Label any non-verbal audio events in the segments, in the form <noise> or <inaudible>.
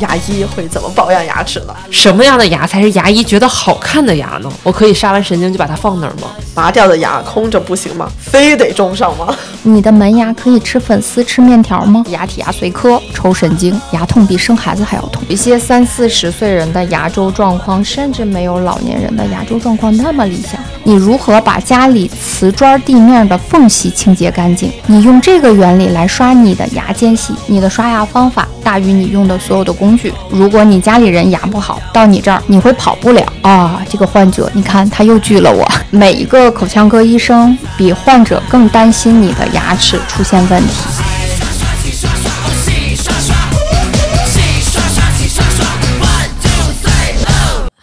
牙医会怎么保养牙齿呢？什么样的牙才是牙医觉得好看的牙呢？我可以杀完神经就把它放那儿吗？拔掉的牙空着不行吗？非得种上吗？你的门牙可以吃粉丝、吃面条吗？牙体牙髓科抽神经，牙痛比生孩子还要痛。一些三四十岁人的牙周状况，甚至没有老年人的牙周状况那么理想。你如何把家里瓷砖地面的缝隙清洁干净？你用这个原理来刷你的牙间隙，你的刷牙方法大于你用的所有的工具。如果你家里人牙不好，到你这儿你会跑不了啊！这个患者，你看他又拒了我。<laughs> 每一个口腔科医生比患者更担心你的牙齿出现问题。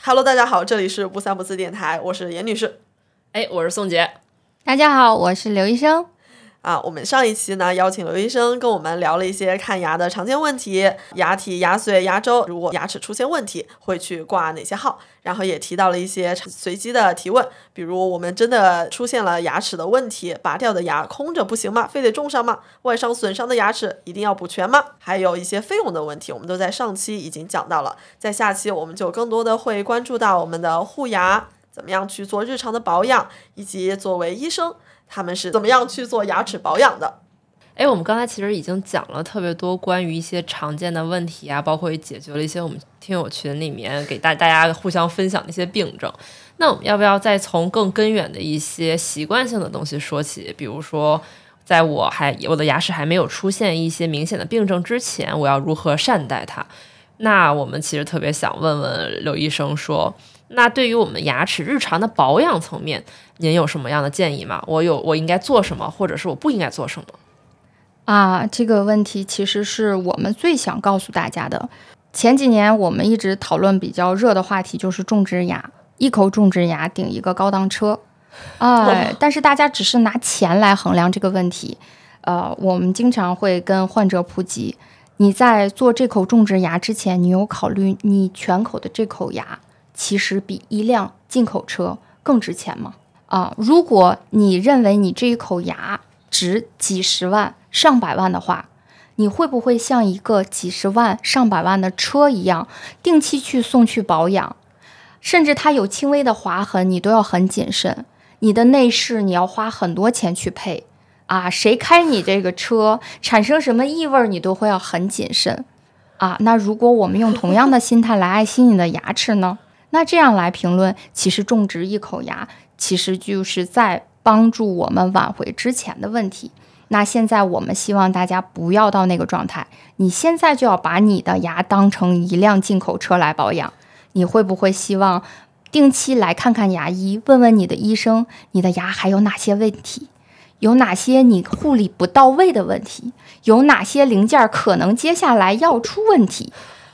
Hello，大家好，这里是不三不四电台，我是严女士。哎，我是宋杰。大家好，我是刘医生。啊，我们上一期呢邀请刘医生跟我们聊了一些看牙的常见问题，牙体、牙髓、牙周，如果牙齿出现问题会去挂哪些号，然后也提到了一些随机的提问，比如我们真的出现了牙齿的问题，拔掉的牙空着不行吗？非得种上吗？外伤损伤的牙齿一定要补全吗？还有一些费用的问题，我们都在上期已经讲到了，在下期我们就更多的会关注到我们的护牙。怎么样去做日常的保养，以及作为医生，他们是怎么样去做牙齿保养的？哎，我们刚才其实已经讲了特别多关于一些常见的问题啊，包括也解决了一些我们听友群里面给大大家互相分享的一些病症。那我们要不要再从更根源的一些习惯性的东西说起？比如说，在我还我的牙齿还没有出现一些明显的病症之前，我要如何善待它？那我们其实特别想问问刘医生说。那对于我们牙齿日常的保养层面，您有什么样的建议吗？我有我应该做什么，或者是我不应该做什么？啊，这个问题其实是我们最想告诉大家的。前几年我们一直讨论比较热的话题就是种植牙，一口种植牙顶一个高档车，哎，但是大家只是拿钱来衡量这个问题。呃，我们经常会跟患者普及，你在做这口种植牙之前，你有考虑你全口的这口牙。其实比一辆进口车更值钱吗？啊，如果你认为你这一口牙值几十万、上百万的话，你会不会像一个几十万、上百万的车一样，定期去送去保养？甚至它有轻微的划痕，你都要很谨慎。你的内饰你要花很多钱去配啊，谁开你这个车产生什么异味，你都会要很谨慎啊。那如果我们用同样的心态来爱惜你的牙齿呢？那这样来评论，其实种植一口牙，其实就是在帮助我们挽回之前的问题。那现在我们希望大家不要到那个状态，你现在就要把你的牙当成一辆进口车来保养。你会不会希望定期来看看牙医，问问你的医生，你的牙还有哪些问题？有哪些你护理不到位的问题？有哪些零件可能接下来要出问题？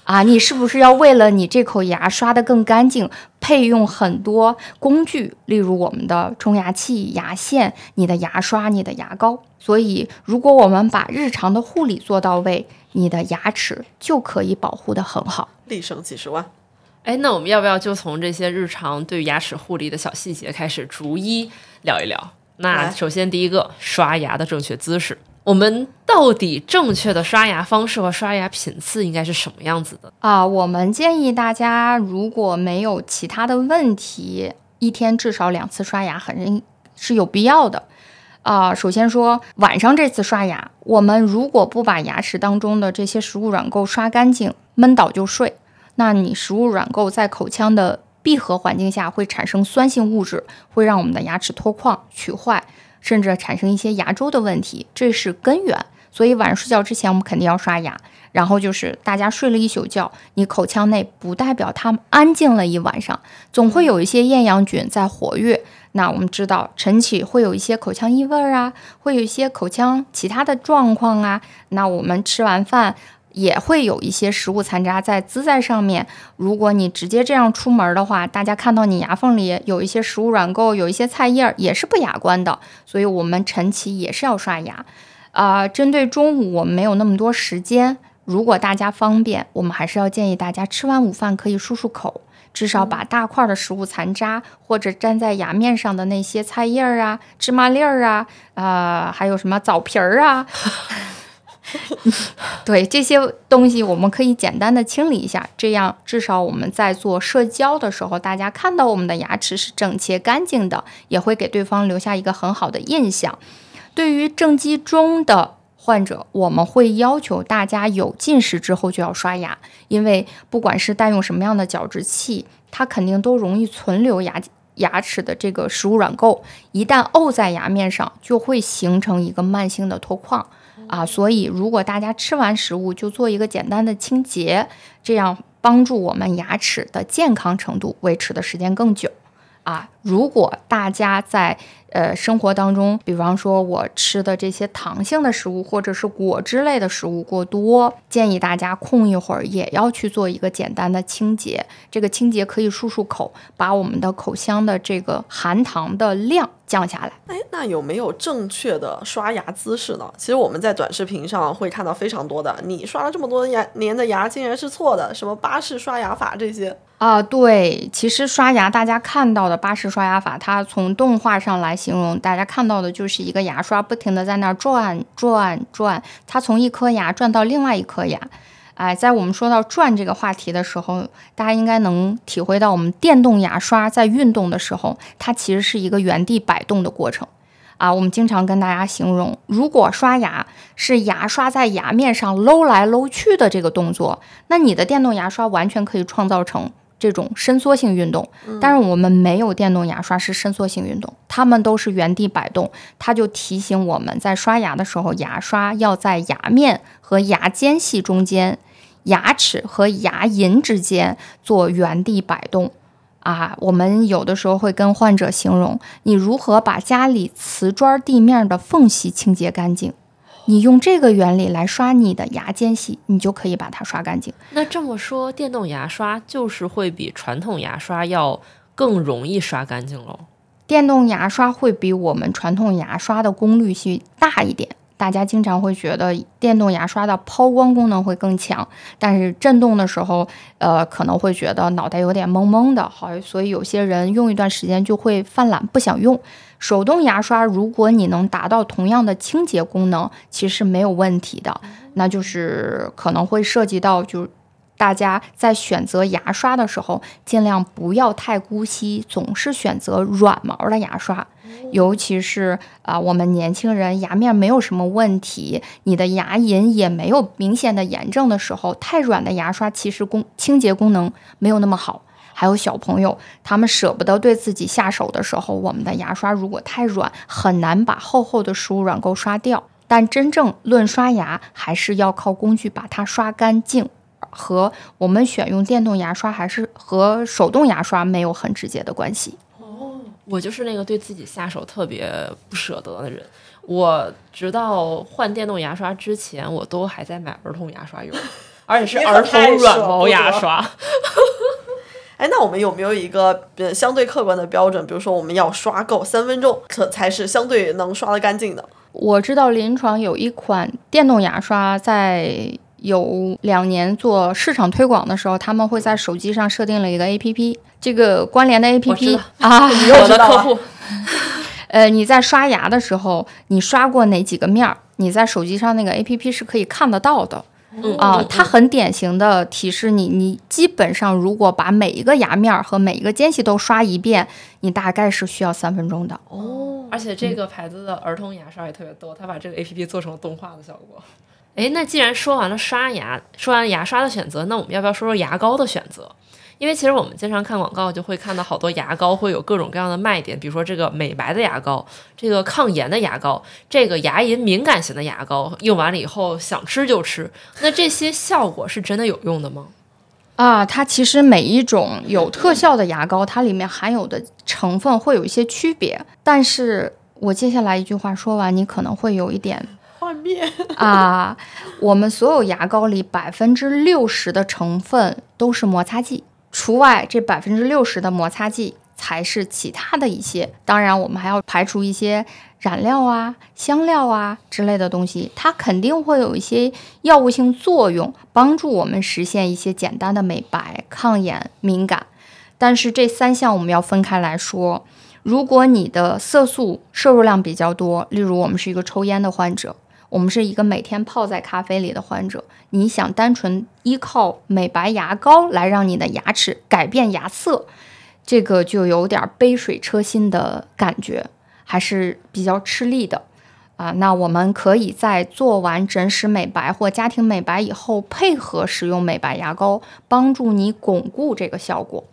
啊，你是不是要为了你这口牙刷得更干净，配用很多工具，例如我们的冲牙器、牙线、你的牙刷、你的牙膏？所以，如果我们把日常的护理做到位，你的牙齿就可以保护得很好，立省几十万。哎，那我们要不要就从这些日常对牙齿护理的小细节开始，逐一聊一聊？那首先第一个，刷牙的正确姿势。我们到底正确的刷牙方式和刷牙频次应该是什么样子的啊？我们建议大家，如果没有其他的问题，一天至少两次刷牙，很是有必要的啊。首先说晚上这次刷牙，我们如果不把牙齿当中的这些食物软垢刷干净，闷倒就睡，那你食物软垢在口腔的闭合环境下会产生酸性物质，会让我们的牙齿脱矿、龋坏。甚至产生一些牙周的问题，这是根源。所以晚上睡觉之前我们肯定要刷牙。然后就是大家睡了一宿觉，你口腔内不代表它安静了一晚上，总会有一些厌氧菌在活跃。那我们知道晨起会有一些口腔异味啊，会有一些口腔其他的状况啊。那我们吃完饭也会有一些食物残渣在滋在上面。如果你直接这样出门的话，大家看到你牙缝里有一些食物软垢，有一些菜叶儿，也是不雅观的。所以，我们晨起也是要刷牙。啊，针对中午我们没有那么多时间。如果大家方便，我们还是要建议大家吃完午饭可以漱漱口，至少把大块的食物残渣或者粘在牙面上的那些菜叶儿啊、芝麻粒儿啊、啊还有什么枣皮儿啊，<laughs> <laughs> 对这些东西我们可以简单的清理一下，这样至少我们在做社交的时候，大家看到我们的牙齿是整洁干净的，也会给对方留下一个很好的印象。对于正畸中的。患者，我们会要求大家有进食之后就要刷牙，因为不管是带用什么样的矫治器，它肯定都容易存留牙牙齿的这个食物软垢，一旦沤在牙面上，就会形成一个慢性的脱矿啊。所以，如果大家吃完食物就做一个简单的清洁，这样帮助我们牙齿的健康程度维持的时间更久啊。如果大家在呃，生活当中，比方说我吃的这些糖性的食物或者是果汁类的食物过多，建议大家空一会儿也要去做一个简单的清洁。这个清洁可以漱漱口，把我们的口腔的这个含糖的量降下来。哎，那有没有正确的刷牙姿势呢？其实我们在短视频上会看到非常多的，你刷了这么多牙年的牙竟然是错的，什么巴氏刷牙法这些啊？对，其实刷牙大家看到的巴氏刷牙法，它从动画上来。形容大家看到的就是一个牙刷不停的在那儿转转转，它从一颗牙转到另外一颗牙。哎，在我们说到转这个话题的时候，大家应该能体会到，我们电动牙刷在运动的时候，它其实是一个原地摆动的过程。啊，我们经常跟大家形容，如果刷牙是牙刷在牙面上搂来搂去的这个动作，那你的电动牙刷完全可以创造成。这种伸缩性运动，但是我们没有电动牙刷是伸缩性运动，它们都是原地摆动。它就提醒我们在刷牙的时候，牙刷要在牙面和牙间隙中间，牙齿和牙龈之间做原地摆动。啊，我们有的时候会跟患者形容，你如何把家里瓷砖地面的缝隙清洁干净。你用这个原理来刷你的牙间隙，你就可以把它刷干净。那这么说，电动牙刷就是会比传统牙刷要更容易刷干净喽？电动牙刷会比我们传统牙刷的功率系大一点。大家经常会觉得电动牙刷的抛光功能会更强，但是震动的时候，呃，可能会觉得脑袋有点懵懵的，好，所以有些人用一段时间就会犯懒，不想用。手动牙刷，如果你能达到同样的清洁功能，其实没有问题的。那就是可能会涉及到，就是大家在选择牙刷的时候，尽量不要太姑息，总是选择软毛的牙刷。尤其是啊，我们年轻人牙面没有什么问题，你的牙龈也没有明显的炎症的时候，太软的牙刷其实功清洁功能没有那么好。还有小朋友，他们舍不得对自己下手的时候，我们的牙刷如果太软，很难把厚厚的食物软垢刷掉。但真正论刷牙，还是要靠工具把它刷干净，和我们选用电动牙刷还是和手动牙刷没有很直接的关系。哦，我就是那个对自己下手特别不舍得的人。我直到换电动牙刷之前，我都还在买儿童牙刷用，<laughs> 而且是儿童软毛牙刷。<laughs> 哎，那我们有没有一个呃相对客观的标准？比如说，我们要刷够三分钟，可才是相对能刷得干净的。我知道临床有一款电动牙刷，在有两年做市场推广的时候，他们会在手机上设定了一个 APP，这个关联的 APP 啊，我的客户。呃，你在刷牙的时候，你刷过哪几个面儿？你在手机上那个 APP 是可以看得到的。啊，它很典型的提示你，你基本上如果把每一个牙面和每一个间隙都刷一遍，你大概是需要三分钟的。哦，而且这个牌子的儿童牙刷也特别逗，它把这个 A P P 做成了动画的效果。哎，那既然说完了刷牙，说完牙刷的选择，那我们要不要说说牙膏的选择？因为其实我们经常看广告，就会看到好多牙膏会有各种各样的卖点，比如说这个美白的牙膏，这个抗炎的牙膏，这个牙龈敏感型的牙膏，用完了以后想吃就吃。那这些效果是真的有用的吗？啊，它其实每一种有特效的牙膏，它里面含有的成分会有一些区别。但是我接下来一句话说完，你可能会有一点幻灭啊。我们所有牙膏里百分之六十的成分都是摩擦剂。除外，这百分之六十的摩擦剂才是其他的一些。当然，我们还要排除一些染料啊、香料啊之类的东西，它肯定会有一些药物性作用，帮助我们实现一些简单的美白、抗炎、敏感。但是这三项我们要分开来说。如果你的色素摄入量比较多，例如我们是一个抽烟的患者。我们是一个每天泡在咖啡里的患者，你想单纯依靠美白牙膏来让你的牙齿改变牙色，这个就有点杯水车薪的感觉，还是比较吃力的啊。那我们可以在做完诊室美白或家庭美白以后，配合使用美白牙膏，帮助你巩固这个效果。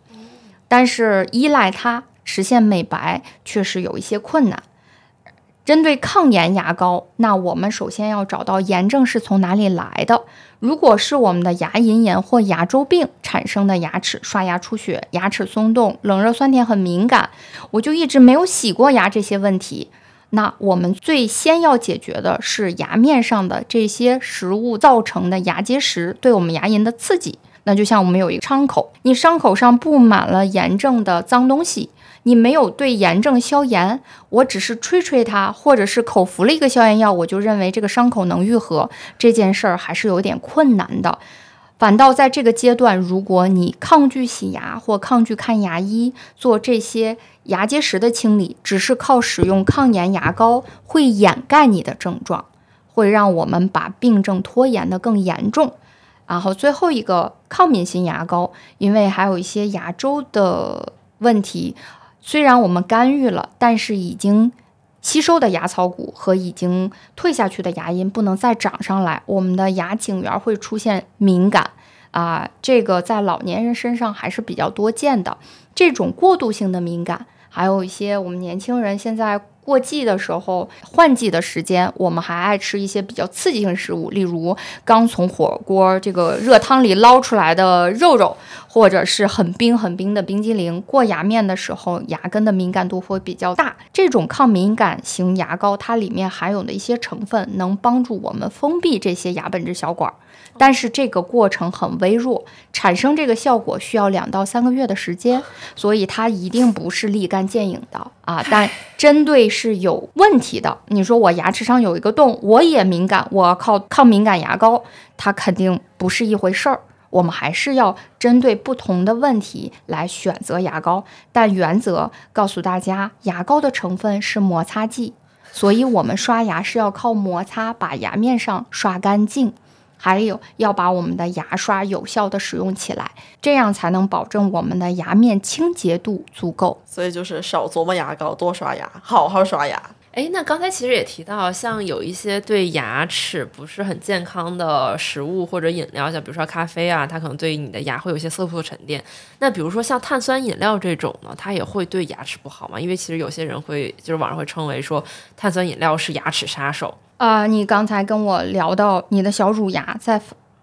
但是依赖它实现美白，确实有一些困难。针对抗炎牙膏，那我们首先要找到炎症是从哪里来的。如果是我们的牙龈炎或牙周病产生的牙齿刷牙出血、牙齿松动、冷热酸甜很敏感，我就一直没有洗过牙这些问题，那我们最先要解决的是牙面上的这些食物造成的牙结石对我们牙龈的刺激。那就像我们有一个伤口，你伤口上布满了炎症的脏东西。你没有对炎症消炎，我只是吹吹它，或者是口服了一个消炎药，我就认为这个伤口能愈合，这件事儿还是有点困难的。反倒在这个阶段，如果你抗拒洗牙或抗拒看牙医做这些牙结石的清理，只是靠使用抗炎牙膏会掩盖你的症状，会让我们把病症拖延的更严重。然后最后一个抗敏型牙膏，因为还有一些牙周的问题。虽然我们干预了，但是已经吸收的牙槽骨和已经退下去的牙龈不能再长上来，我们的牙颈缘会出现敏感啊，这个在老年人身上还是比较多见的。这种过渡性的敏感，还有一些我们年轻人现在。过季的时候，换季的时间，我们还爱吃一些比较刺激性食物，例如刚从火锅这个热汤里捞出来的肉肉，或者是很冰很冰的冰激凌。过牙面的时候，牙根的敏感度会比较大。这种抗敏感型牙膏，它里面含有的一些成分，能帮助我们封闭这些牙本质小管。但是这个过程很微弱，产生这个效果需要两到三个月的时间，所以它一定不是立竿见影的啊。但针对是有问题的，你说我牙齿上有一个洞，我也敏感，我靠抗敏感牙膏，它肯定不是一回事儿。我们还是要针对不同的问题来选择牙膏，但原则告诉大家，牙膏的成分是摩擦剂，所以我们刷牙是要靠摩擦把牙面上刷干净。还有要把我们的牙刷有效的使用起来，这样才能保证我们的牙面清洁度足够。所以就是少琢磨牙膏，多刷牙，好好刷牙。哎，那刚才其实也提到，像有一些对牙齿不是很健康的食物或者饮料，像比如说咖啡啊，它可能对你的牙会有一些色素沉淀。那比如说像碳酸饮料这种呢，它也会对牙齿不好吗？因为其实有些人会，就是网上会称为说碳酸饮料是牙齿杀手。啊，你刚才跟我聊到你的小乳牙在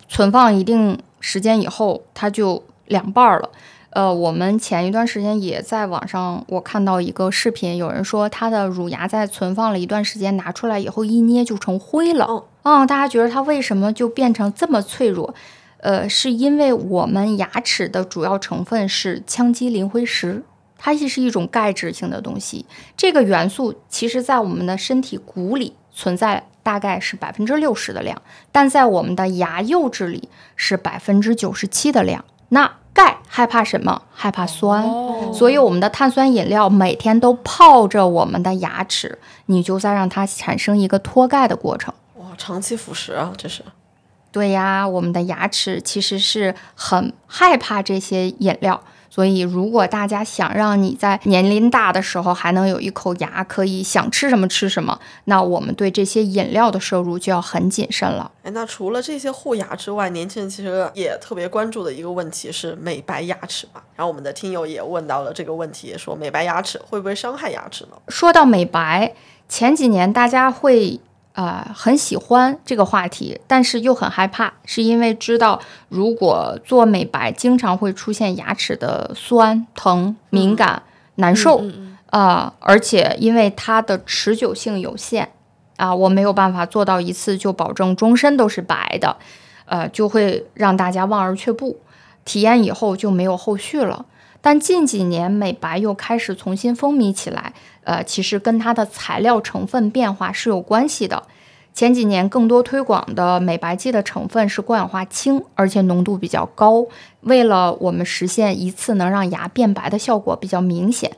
存放一定时间以后，它就两半儿了。呃，我们前一段时间也在网上我看到一个视频，有人说他的乳牙在存放了一段时间，拿出来以后一捏就成灰了。嗯，大家觉得它为什么就变成这么脆弱？呃，是因为我们牙齿的主要成分是羟基磷灰石，它也是一种钙质性的东西。这个元素其实在我们的身体骨里。存在大概是百分之六十的量，但在我们的牙釉质里是百分之九十七的量。那钙害怕什么？害怕酸，所以我们的碳酸饮料每天都泡着我们的牙齿，你就在让它产生一个脱钙的过程。哇，长期腐蚀啊，这是。对呀，我们的牙齿其实是很害怕这些饮料。所以，如果大家想让你在年龄大的时候还能有一口牙，可以想吃什么吃什么，那我们对这些饮料的摄入就要很谨慎了。哎，那除了这些护牙之外，年轻人其实也特别关注的一个问题是美白牙齿嘛。然后我们的听友也问到了这个问题，说美白牙齿会不会伤害牙齿呢？说到美白，前几年大家会。呃，很喜欢这个话题，但是又很害怕，是因为知道如果做美白，经常会出现牙齿的酸、疼、敏感、难受啊，而且因为它的持久性有限啊，我没有办法做到一次就保证终身都是白的，呃，就会让大家望而却步，体验以后就没有后续了。但近几年美白又开始重新风靡起来。呃，其实跟它的材料成分变化是有关系的。前几年更多推广的美白剂的成分是过氧化氢，而且浓度比较高。为了我们实现一次能让牙变白的效果比较明显，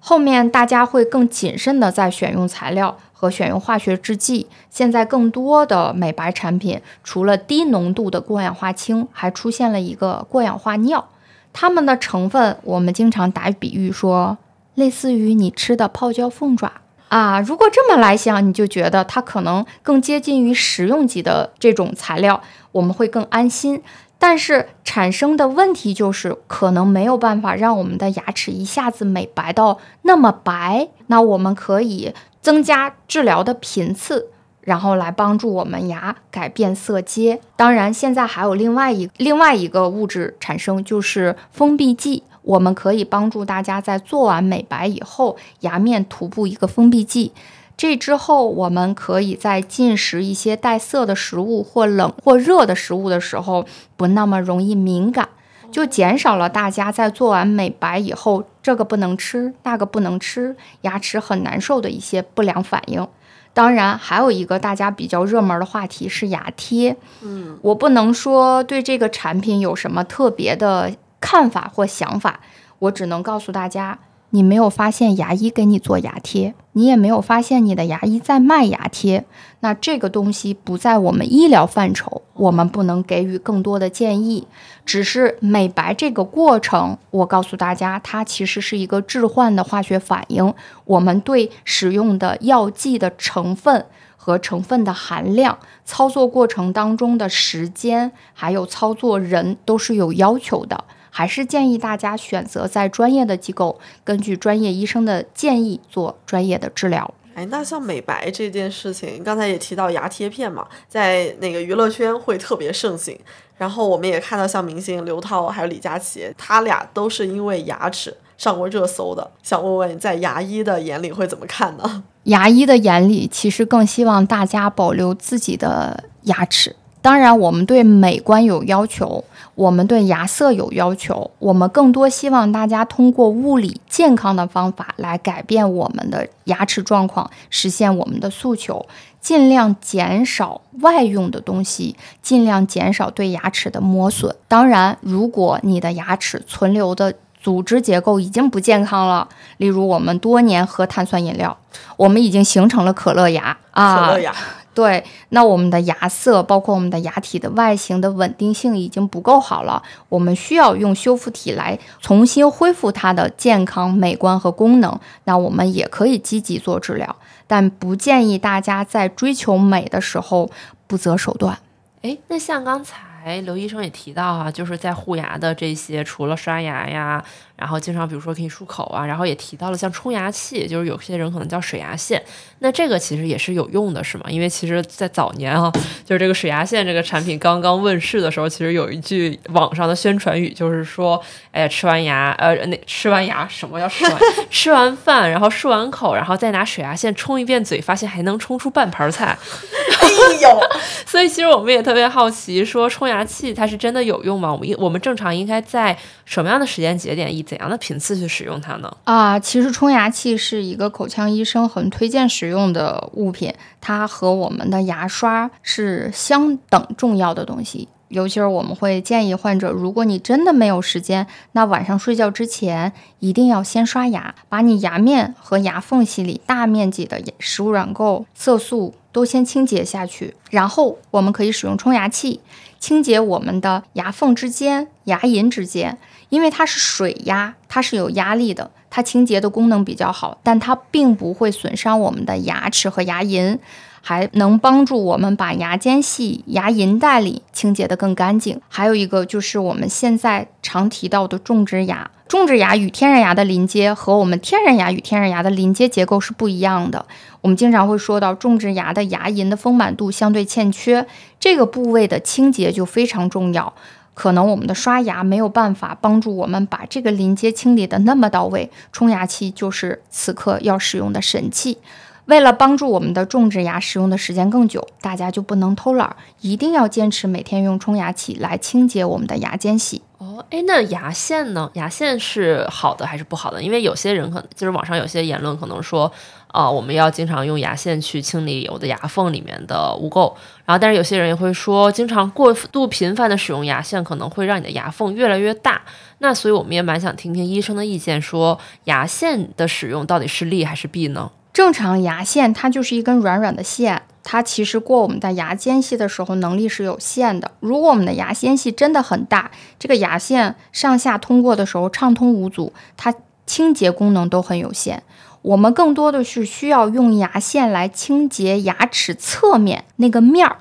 后面大家会更谨慎的在选用材料和选用化学制剂。现在更多的美白产品除了低浓度的过氧化氢，还出现了一个过氧化尿。它们的成分我们经常打比喻说。类似于你吃的泡椒凤爪啊，如果这么来想，你就觉得它可能更接近于食用级的这种材料，我们会更安心。但是产生的问题就是，可能没有办法让我们的牙齿一下子美白到那么白。那我们可以增加治疗的频次，然后来帮助我们牙改变色阶。当然，现在还有另外一另外一个物质产生，就是封闭剂。我们可以帮助大家在做完美白以后，牙面涂布一个封闭剂。这之后，我们可以在进食一些带色的食物或冷或热的食物的时候，不那么容易敏感，就减少了大家在做完美白以后，这个不能吃，那个不能吃，牙齿很难受的一些不良反应。当然，还有一个大家比较热门的话题是牙贴。嗯，我不能说对这个产品有什么特别的。看法或想法，我只能告诉大家：你没有发现牙医给你做牙贴，你也没有发现你的牙医在卖牙贴。那这个东西不在我们医疗范畴，我们不能给予更多的建议。只是美白这个过程，我告诉大家，它其实是一个置换的化学反应。我们对使用的药剂的成分和成分的含量、操作过程当中的时间，还有操作人都是有要求的。还是建议大家选择在专业的机构，根据专业医生的建议做专业的治疗。哎，那像美白这件事情，刚才也提到牙贴片嘛，在那个娱乐圈会特别盛行。然后我们也看到像明星刘涛还有李佳琦，他俩都是因为牙齿上过热搜的。想问问，在牙医的眼里会怎么看呢？<laughs> 牙医的眼里，其实更希望大家保留自己的牙齿。当然，我们对美观有要求。我们对牙色有要求，我们更多希望大家通过物理健康的方法来改变我们的牙齿状况，实现我们的诉求，尽量减少外用的东西，尽量减少对牙齿的磨损。当然，如果你的牙齿存留的组织结构已经不健康了，例如我们多年喝碳酸饮料，我们已经形成了可乐牙啊。可乐牙。对，那我们的牙色，包括我们的牙体的外形的稳定性已经不够好了，我们需要用修复体来重新恢复它的健康、美观和功能。那我们也可以积极做治疗，但不建议大家在追求美的时候不择手段。哎，那像刚才刘医生也提到啊，就是在护牙的这些，除了刷牙呀。然后经常比如说可以漱口啊，然后也提到了像冲牙器，就是有些人可能叫水牙线，那这个其实也是有用的，是吗？因为其实，在早年啊，就是这个水牙线这个产品刚刚问世的时候，其实有一句网上的宣传语，就是说，哎，吃完牙，呃，那吃完牙什么叫吃完，<laughs> 吃完饭，然后漱完口，然后再拿水牙线冲一遍嘴，发现还能冲出半盘菜。<laughs> 哎呦，<laughs> 所以其实我们也特别好奇，说冲牙牙器它是真的有用吗？我们应我们正常应该在什么样的时间节点以怎样的频次去使用它呢？啊，其实冲牙器是一个口腔医生很推荐使用的物品，它和我们的牙刷是相等重要的东西。尤其是我们会建议患者，如果你真的没有时间，那晚上睡觉之前一定要先刷牙，把你牙面和牙缝隙里大面积的食物软垢、色素都先清洁下去，然后我们可以使用冲牙器清洁我们的牙缝之间、牙龈之间，因为它是水压，它是有压力的，它清洁的功能比较好，但它并不会损伤我们的牙齿和牙龈。还能帮助我们把牙间隙、牙龈袋里清洁得更干净。还有一个就是我们现在常提到的种植牙，种植牙与天然牙的临接和我们天然牙与天然牙的临接结构是不一样的。我们经常会说到种植牙的牙龈的丰满度相对欠缺，这个部位的清洁就非常重要。可能我们的刷牙没有办法帮助我们把这个临接清理的那么到位，冲牙器就是此刻要使用的神器。为了帮助我们的种植牙使用的时间更久，大家就不能偷懒，一定要坚持每天用冲牙器来清洁我们的牙间隙。哦，哎，那牙线呢？牙线是好的还是不好的？因为有些人可能就是网上有些言论可能说，啊，我们要经常用牙线去清理我的牙缝里面的污垢。然后，但是有些人也会说，经常过度频繁的使用牙线可能会让你的牙缝越来越大。那所以我们也蛮想听听医生的意见，说牙线的使用到底是利还是弊呢？正常牙线它就是一根软软的线，它其实过我们的牙间隙的时候能力是有限的。如果我们的牙间隙真的很大，这个牙线上下通过的时候畅通无阻，它清洁功能都很有限。我们更多的是需要用牙线来清洁牙齿侧面那个面儿，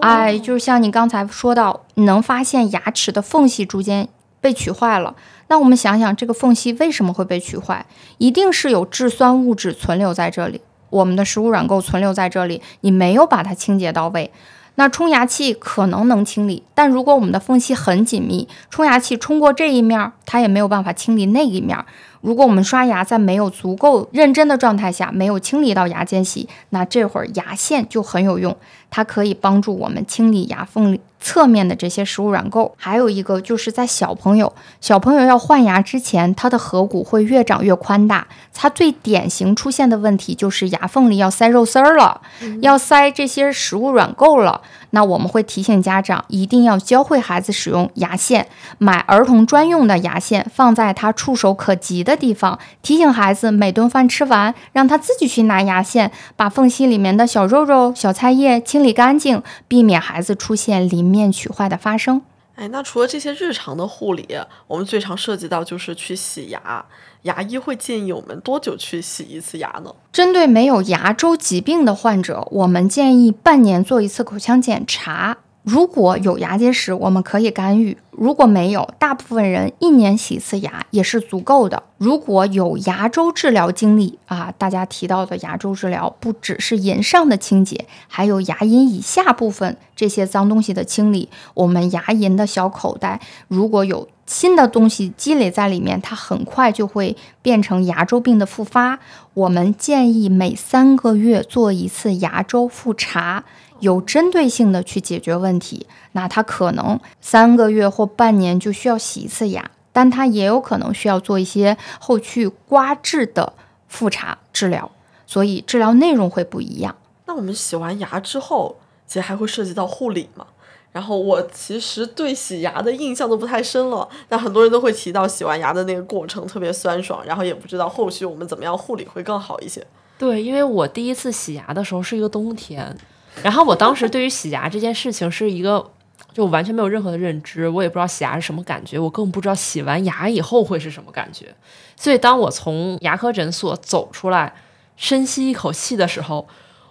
哎，就像你刚才说到，你能发现牙齿的缝隙逐渐被取坏了。那我们想想，这个缝隙为什么会被取坏？一定是有质酸物质存留在这里，我们的食物软垢存留在这里，你没有把它清洁到位。那冲牙器可能能清理，但如果我们的缝隙很紧密，冲牙器冲过这一面，它也没有办法清理那一面。如果我们刷牙在没有足够认真的状态下，没有清理到牙间隙，那这会儿牙线就很有用，它可以帮助我们清理牙缝里。侧面的这些食物软垢，还有一个就是在小朋友小朋友要换牙之前，他的颌骨会越长越宽大。他最典型出现的问题就是牙缝里要塞肉丝儿了，要塞这些食物软垢了。那我们会提醒家长一定要教会孩子使用牙线，买儿童专用的牙线，放在他触手可及的地方。提醒孩子每顿饭吃完，让他自己去拿牙线，把缝隙里面的小肉肉、小菜叶清理干净，避免孩子出现鳞。面取坏的发生，哎，那除了这些日常的护理，我们最常涉及到就是去洗牙。牙医会建议我们多久去洗一次牙呢？针对没有牙周疾病的患者，我们建议半年做一次口腔检查。如果有牙结石，我们可以干预；如果没有，大部分人一年洗一次牙也是足够的。如果有牙周治疗经历啊，大家提到的牙周治疗不只是龈上的清洁，还有牙龈以下部分这些脏东西的清理。我们牙龈的小口袋，如果有新的东西积累在里面，它很快就会变成牙周病的复发。我们建议每三个月做一次牙周复查。有针对性的去解决问题，那他可能三个月或半年就需要洗一次牙，但他也有可能需要做一些后续刮治的复查治疗，所以治疗内容会不一样。那我们洗完牙之后，其实还会涉及到护理嘛？然后我其实对洗牙的印象都不太深了，但很多人都会提到洗完牙的那个过程特别酸爽，然后也不知道后续我们怎么样护理会更好一些。对，因为我第一次洗牙的时候是一个冬天。然后我当时对于洗牙这件事情是一个，就完全没有任何的认知，我也不知道洗牙是什么感觉，我更不知道洗完牙以后会是什么感觉。所以当我从牙科诊所走出来，深吸一口气的时候，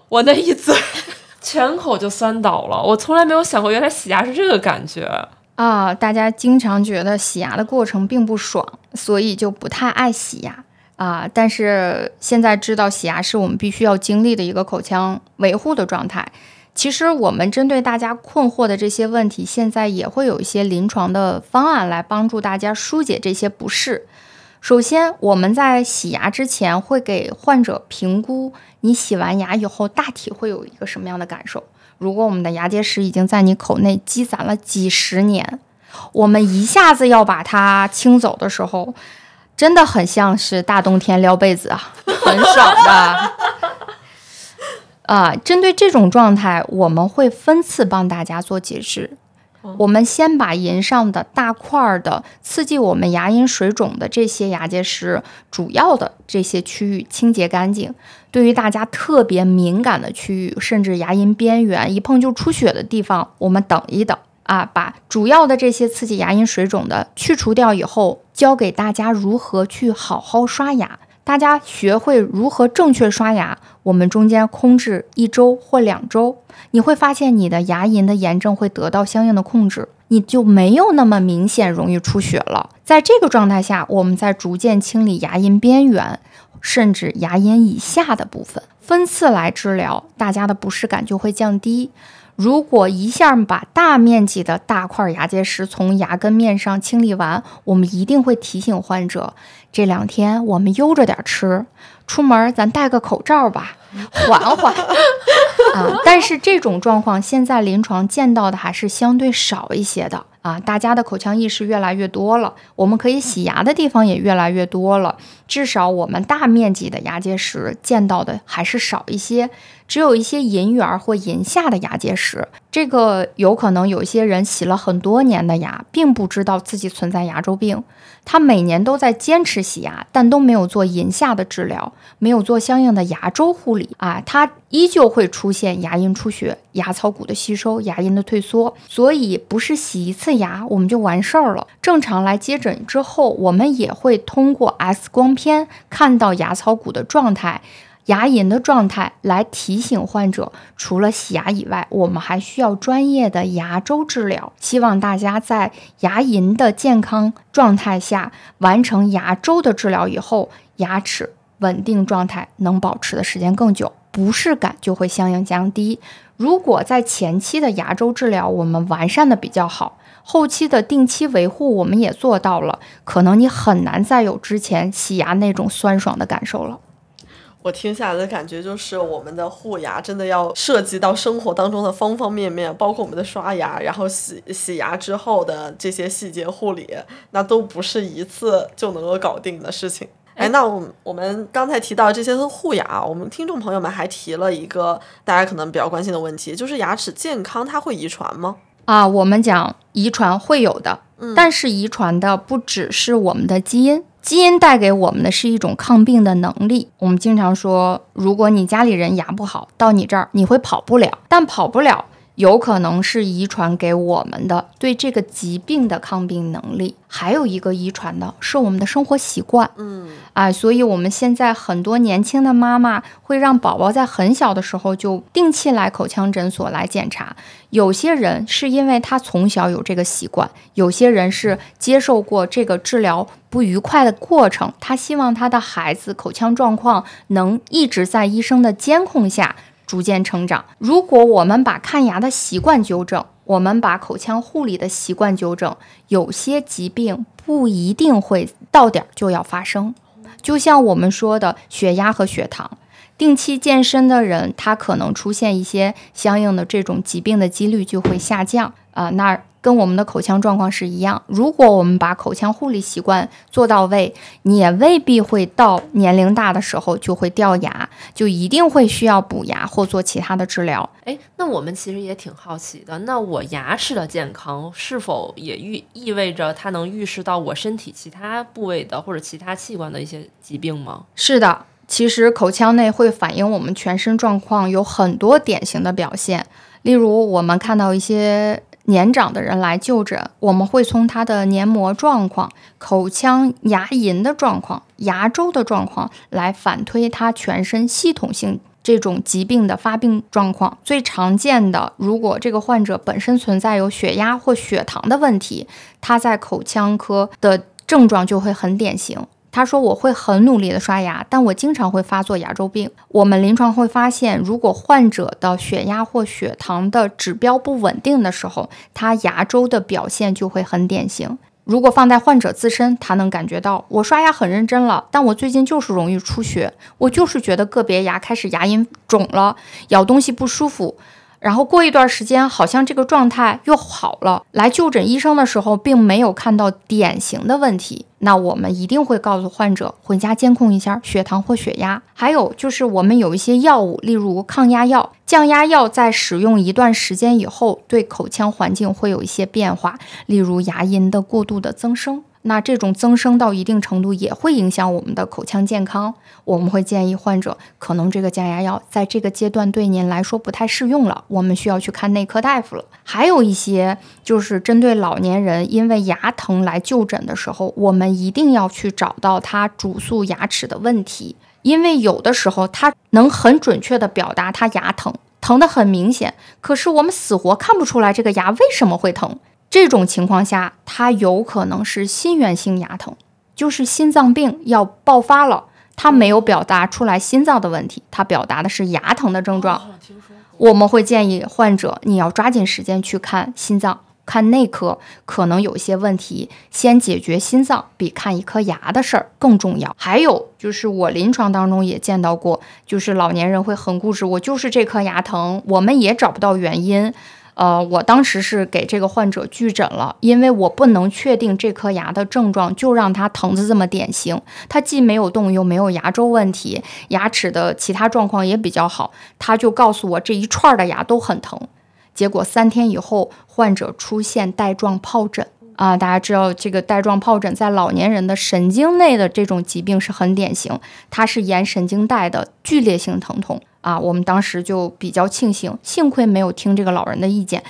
我那一嘴 <laughs> 全口就酸倒了。我从来没有想过，原来洗牙是这个感觉啊！大家经常觉得洗牙的过程并不爽，所以就不太爱洗牙。啊！但是现在知道洗牙是我们必须要经历的一个口腔维护的状态。其实我们针对大家困惑的这些问题，现在也会有一些临床的方案来帮助大家疏解这些不适。首先，我们在洗牙之前会给患者评估，你洗完牙以后大体会有一个什么样的感受。如果我们的牙结石已经在你口内积攒了几十年，我们一下子要把它清走的时候。真的很像是大冬天撩被子啊，<laughs> 很爽的。<laughs> 啊，针对这种状态，我们会分次帮大家做解释。我们先把龈上的大块儿的刺激我们牙龈水肿的这些牙结石，主要的这些区域清洁干净。对于大家特别敏感的区域，甚至牙龈边缘一碰就出血的地方，我们等一等啊，把主要的这些刺激牙龈水肿的去除掉以后，教给大家如何去好好刷牙。大家学会如何正确刷牙，我们中间空置一周或两周，你会发现你的牙龈的炎症会得到相应的控制，你就没有那么明显容易出血了。在这个状态下，我们在逐渐清理牙龈边缘，甚至牙龈以下的部分，分次来治疗，大家的不适感就会降低。如果一下把大面积的大块牙结石从牙根面上清理完，我们一定会提醒患者，这两天我们悠着点吃，出门咱戴个口罩吧，缓缓啊。但是这种状况现在临床见到的还是相对少一些的啊，大家的口腔意识越来越多了，我们可以洗牙的地方也越来越多了，至少我们大面积的牙结石见到的还是少一些。只有一些龈缘或龈下的牙结石，这个有可能有些人洗了很多年的牙，并不知道自己存在牙周病。他每年都在坚持洗牙，但都没有做龈下的治疗，没有做相应的牙周护理啊，他依旧会出现牙龈出血、牙槽骨的吸收、牙龈的退缩。所以不是洗一次牙我们就完事儿了。正常来接诊之后，我们也会通过 X 光片看到牙槽骨的状态。牙龈的状态来提醒患者，除了洗牙以外，我们还需要专业的牙周治疗。希望大家在牙龈的健康状态下完成牙周的治疗以后，牙齿稳定状态能保持的时间更久，不适感就会相应降低。如果在前期的牙周治疗我们完善的比较好，后期的定期维护我们也做到了，可能你很难再有之前洗牙那种酸爽的感受了。我听下来的感觉就是，我们的护牙真的要涉及到生活当中的方方面面，包括我们的刷牙，然后洗洗牙之后的这些细节护理，那都不是一次就能够搞定的事情。哎，那我我们刚才提到这些护牙，我们听众朋友们还提了一个大家可能比较关心的问题，就是牙齿健康它会遗传吗？啊，我们讲遗传会有的，但是遗传的不只是我们的基因。基因带给我们的是一种抗病的能力。我们经常说，如果你家里人牙不好，到你这儿你会跑不了，但跑不了。有可能是遗传给我们的对这个疾病的抗病能力，还有一个遗传的是我们的生活习惯。嗯，哎，所以我们现在很多年轻的妈妈会让宝宝在很小的时候就定期来口腔诊所来检查。有些人是因为他从小有这个习惯，有些人是接受过这个治疗不愉快的过程，他希望他的孩子口腔状况能一直在医生的监控下。逐渐成长。如果我们把看牙的习惯纠正，我们把口腔护理的习惯纠正，有些疾病不一定会到点儿就要发生。就像我们说的血压和血糖，定期健身的人，他可能出现一些相应的这种疾病的几率就会下降啊。那。跟我们的口腔状况是一样，如果我们把口腔护理习惯做到位，你也未必会到年龄大的时候就会掉牙，就一定会需要补牙或做其他的治疗。哎，那我们其实也挺好奇的，那我牙齿的健康是否也预意味着它能预示到我身体其他部位的或者其他器官的一些疾病吗？是的，其实口腔内会反映我们全身状况有很多典型的表现，例如我们看到一些。年长的人来就诊，我们会从他的黏膜状况、口腔牙龈的状况、牙周的状况来反推他全身系统性这种疾病的发病状况。最常见的，如果这个患者本身存在有血压或血糖的问题，他在口腔科的症状就会很典型。他说：“我会很努力的刷牙，但我经常会发作牙周病。我们临床会发现，如果患者的血压或血糖的指标不稳定的时候，他牙周的表现就会很典型。如果放在患者自身，他能感觉到我刷牙很认真了，但我最近就是容易出血，我就是觉得个别牙开始牙龈肿了，咬东西不舒服。”然后过一段时间好像这个状态又好了，来就诊医生的时候并没有看到典型的问题，那我们一定会告诉患者回家监控一下血糖或血压。还有就是我们有一些药物，例如抗压药、降压药，在使用一段时间以后，对口腔环境会有一些变化，例如牙龈的过度的增生。那这种增生到一定程度也会影响我们的口腔健康，我们会建议患者，可能这个降压药在这个阶段对您来说不太适用了，我们需要去看内科大夫了。还有一些就是针对老年人因为牙疼来就诊的时候，我们一定要去找到他主诉牙齿的问题，因为有的时候他能很准确的表达他牙疼，疼得很明显，可是我们死活看不出来这个牙为什么会疼。这种情况下，它有可能是心源性牙疼，就是心脏病要爆发了，它没有表达出来心脏的问题，它表达的是牙疼的症状。我们会建议患者，你要抓紧时间去看心脏，看内科，可能有一些问题，先解决心脏比看一颗牙的事儿更重要。还有就是我临床当中也见到过，就是老年人会很固执，我就是这颗牙疼，我们也找不到原因。呃，我当时是给这个患者拒诊了，因为我不能确定这颗牙的症状，就让他疼的这么典型。他既没有动，又没有牙周问题，牙齿的其他状况也比较好，他就告诉我这一串的牙都很疼。结果三天以后，患者出现带状疱疹啊，大家知道这个带状疱疹在老年人的神经内的这种疾病是很典型，它是沿神经带的剧烈性疼痛。啊，我们当时就比较庆幸，幸亏没有听这个老人的意见。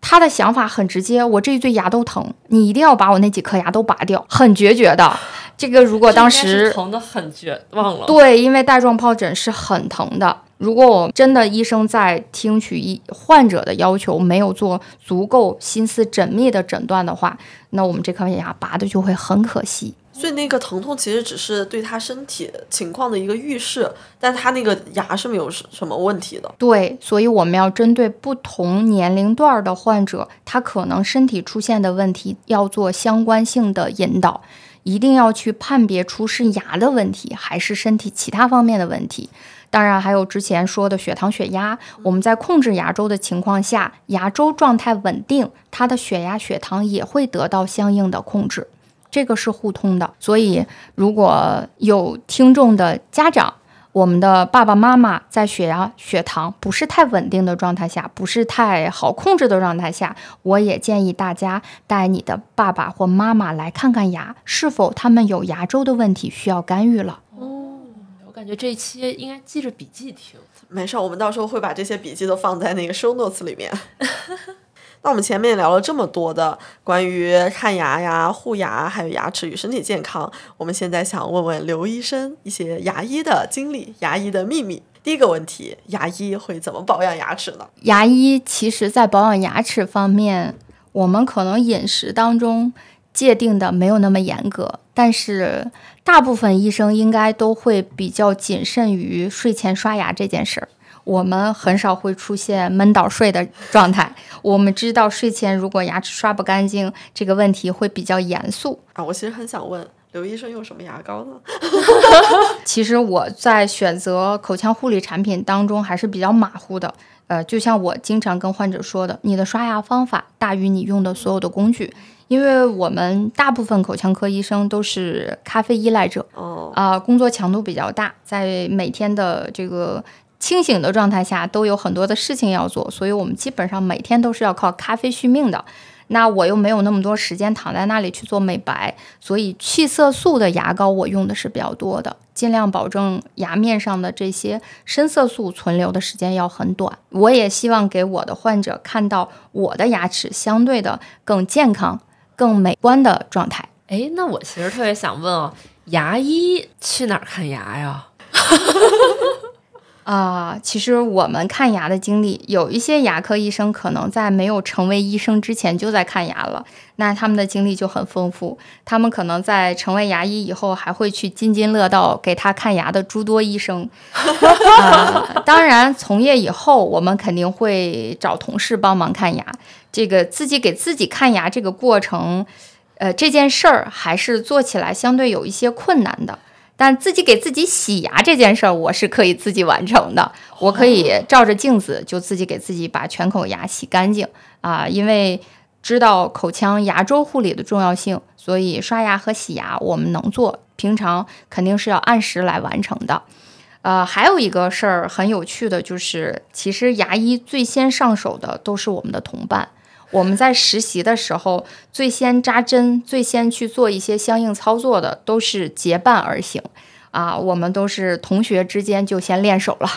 他的想法很直接，我这一对牙都疼，你一定要把我那几颗牙都拔掉，<laughs> 很决绝的。这个如果当时疼的很绝望了，对，因为带状疱疹是很疼的。如果我真的医生在听取医患者的要求，没有做足够心思缜密的诊断的话，那我们这颗牙拔的就会很可惜。所以那个疼痛其实只是对他身体情况的一个预示，但他那个牙是没有什么问题的。对，所以我们要针对不同年龄段的患者，他可能身体出现的问题，要做相关性的引导，一定要去判别出是牙的问题还是身体其他方面的问题。当然，还有之前说的血糖、血压，我们在控制牙周的情况下，牙周状态稳定，他的血压、血糖也会得到相应的控制。这个是互通的，所以如果有听众的家长，我们的爸爸妈妈在血压、血糖不是太稳定的状态下，不是太好控制的状态下，我也建议大家带你的爸爸或妈妈来看看牙，是否他们有牙周的问题需要干预了。哦，我感觉这一期应该记着笔记听。没事，我们到时候会把这些笔记都放在那个 show notes 里面。那我们前面聊了这么多的关于看牙呀、护牙，还有牙齿与身体健康，我们现在想问问刘医生一些牙医的经历、牙医的秘密。第一个问题，牙医会怎么保养牙齿呢？牙医其实在保养牙齿方面，我们可能饮食当中界定的没有那么严格，但是大部分医生应该都会比较谨慎于睡前刷牙这件事儿。我们很少会出现闷倒睡的状态。我们知道睡前如果牙齿刷不干净，这个问题会比较严肃啊。我其实很想问刘医生用什么牙膏呢？<laughs> 其实我在选择口腔护理产品当中还是比较马虎的。呃，就像我经常跟患者说的，你的刷牙方法大于你用的所有的工具，因为我们大部分口腔科医生都是咖啡依赖者。哦。啊，工作强度比较大，在每天的这个。清醒的状态下都有很多的事情要做，所以我们基本上每天都是要靠咖啡续命的。那我又没有那么多时间躺在那里去做美白，所以去色素的牙膏我用的是比较多的，尽量保证牙面上的这些深色素存留的时间要很短。我也希望给我的患者看到我的牙齿相对的更健康、更美观的状态。哎，那我其实特别想问哦，牙医去哪儿看牙呀？<laughs> 啊，其实我们看牙的经历，有一些牙科医生可能在没有成为医生之前就在看牙了，那他们的经历就很丰富。他们可能在成为牙医以后，还会去津津乐道给他看牙的诸多医生。<laughs> 啊，当然，从业以后，我们肯定会找同事帮忙看牙。这个自己给自己看牙这个过程，呃，这件事儿还是做起来相对有一些困难的。但自己给自己洗牙这件事儿，我是可以自己完成的。我可以照着镜子就自己给自己把全口牙洗干净啊，因为知道口腔牙周护理的重要性，所以刷牙和洗牙我们能做，平常肯定是要按时来完成的。呃，还有一个事儿很有趣的就是，其实牙医最先上手的都是我们的同伴。我们在实习的时候，最先扎针、最先去做一些相应操作的，都是结伴而行，啊，我们都是同学之间就先练手了。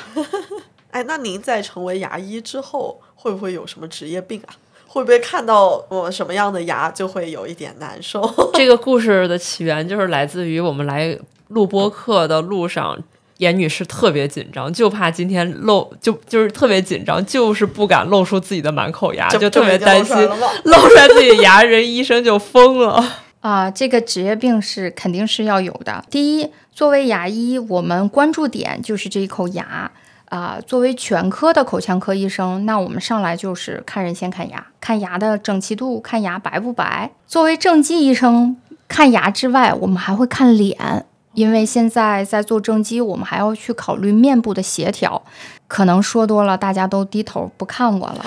<laughs> 哎，那您在成为牙医之后，会不会有什么职业病啊？会不会看到我什么样的牙就会有一点难受？这个故事的起源就是来自于我们来录播课的路上。严女士特别紧张，就怕今天露，就就是特别紧张，就是不敢露出自己的满口牙，就特别担心 <laughs> 露出来自己牙，人医生就疯了 <laughs> 啊！这个职业病是肯定是要有的。第一，作为牙医，我们关注点就是这一口牙啊。作为全科的口腔科医生，那我们上来就是看人先看牙，看牙的整齐度，看牙白不白。作为正畸医生，看牙之外，我们还会看脸。因为现在在做正畸，我们还要去考虑面部的协调。可能说多了，大家都低头不看我了。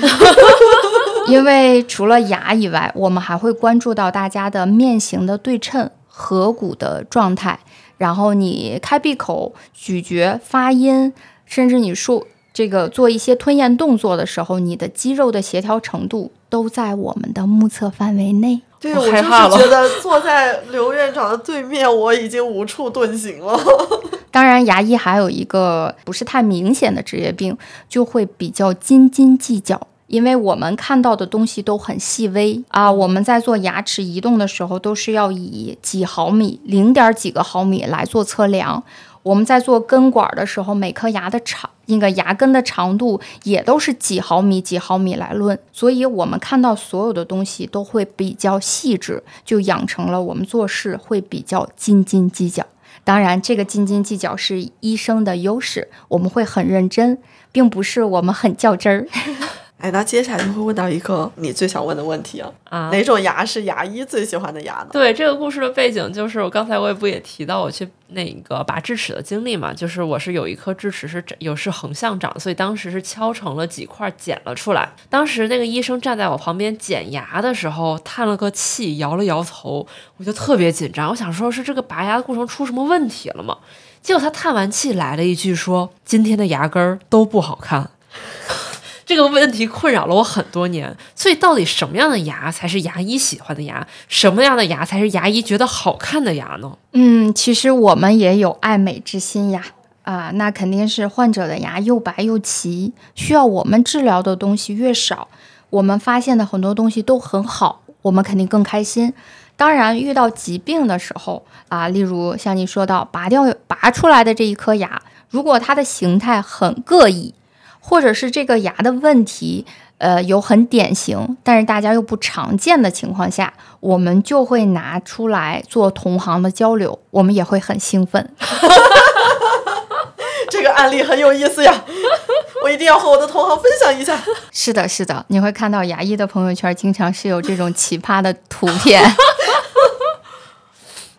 <laughs> 因为除了牙以外，我们还会关注到大家的面型的对称、颌骨的状态，然后你开闭口、咀嚼、发音，甚至你说这个做一些吞咽动作的时候，你的肌肉的协调程度都在我们的目测范围内。对，我就是觉得坐在刘院长的对面，我已经无处遁形了。当然，牙医还有一个不是太明显的职业病，就会比较斤斤计较，因为我们看到的东西都很细微啊。我们在做牙齿移动的时候，都是要以几毫米、零点几个毫米来做测量。我们在做根管的时候，每颗牙的长，那个牙根的长度也都是几毫米、几毫米来论，所以我们看到所有的东西都会比较细致，就养成了我们做事会比较斤斤计较。当然，这个斤斤计较是医生的优势，我们会很认真，并不是我们很较真儿。哎，那接下来就会问到一个你最想问的问题啊，啊，哪种牙是牙医最喜欢的牙呢？对，这个故事的背景就是我刚才我也不也提到我去那个拔智齿的经历嘛，就是我是有一颗智齿是有是横向长，所以当时是敲成了几块剪了出来。当时那个医生站在我旁边剪牙的时候叹了个气，摇了摇头，我就特别紧张，我想说是这个拔牙的过程出什么问题了吗？结果他叹完气来了一句说：“今天的牙根儿都不好看。”这个问题困扰了我很多年，所以到底什么样的牙才是牙医喜欢的牙？什么样的牙才是牙医觉得好看的牙呢？嗯，其实我们也有爱美之心呀，啊，那肯定是患者的牙又白又齐，需要我们治疗的东西越少，我们发现的很多东西都很好，我们肯定更开心。当然，遇到疾病的时候啊，例如像你说到拔掉拔出来的这一颗牙，如果它的形态很各异。或者是这个牙的问题，呃，有很典型，但是大家又不常见的情况下，我们就会拿出来做同行的交流，我们也会很兴奋。<laughs> 这个案例很有意思呀，<laughs> 我一定要和我的同行分享一下。是的，是的，你会看到牙医的朋友圈经常是有这种奇葩的图片。<laughs>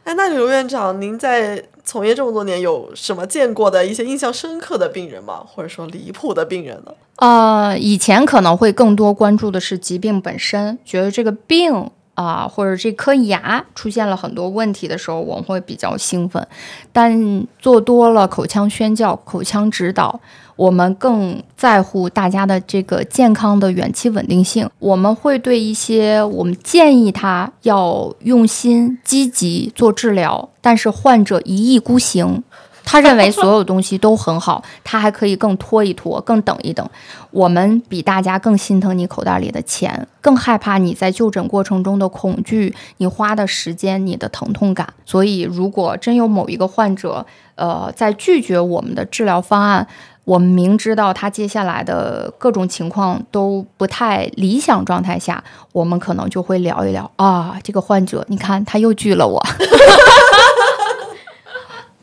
哎，那刘院长，您在？从业这么多年，有什么见过的一些印象深刻的病人吗？或者说离谱的病人呢？呃，以前可能会更多关注的是疾病本身，觉得这个病啊，或者这颗牙出现了很多问题的时候，我们会比较兴奋。但做多了口腔宣教、口腔指导。我们更在乎大家的这个健康的远期稳定性。我们会对一些我们建议他要用心积极做治疗，但是患者一意孤行，他认为所有东西都很好，<laughs> 他还可以更拖一拖，更等一等。我们比大家更心疼你口袋里的钱，更害怕你在就诊过程中的恐惧，你花的时间，你的疼痛感。所以，如果真有某一个患者，呃，在拒绝我们的治疗方案。我们明知道他接下来的各种情况都不太理想状态下，我们可能就会聊一聊啊，这个患者，你看他又拒了我。<laughs>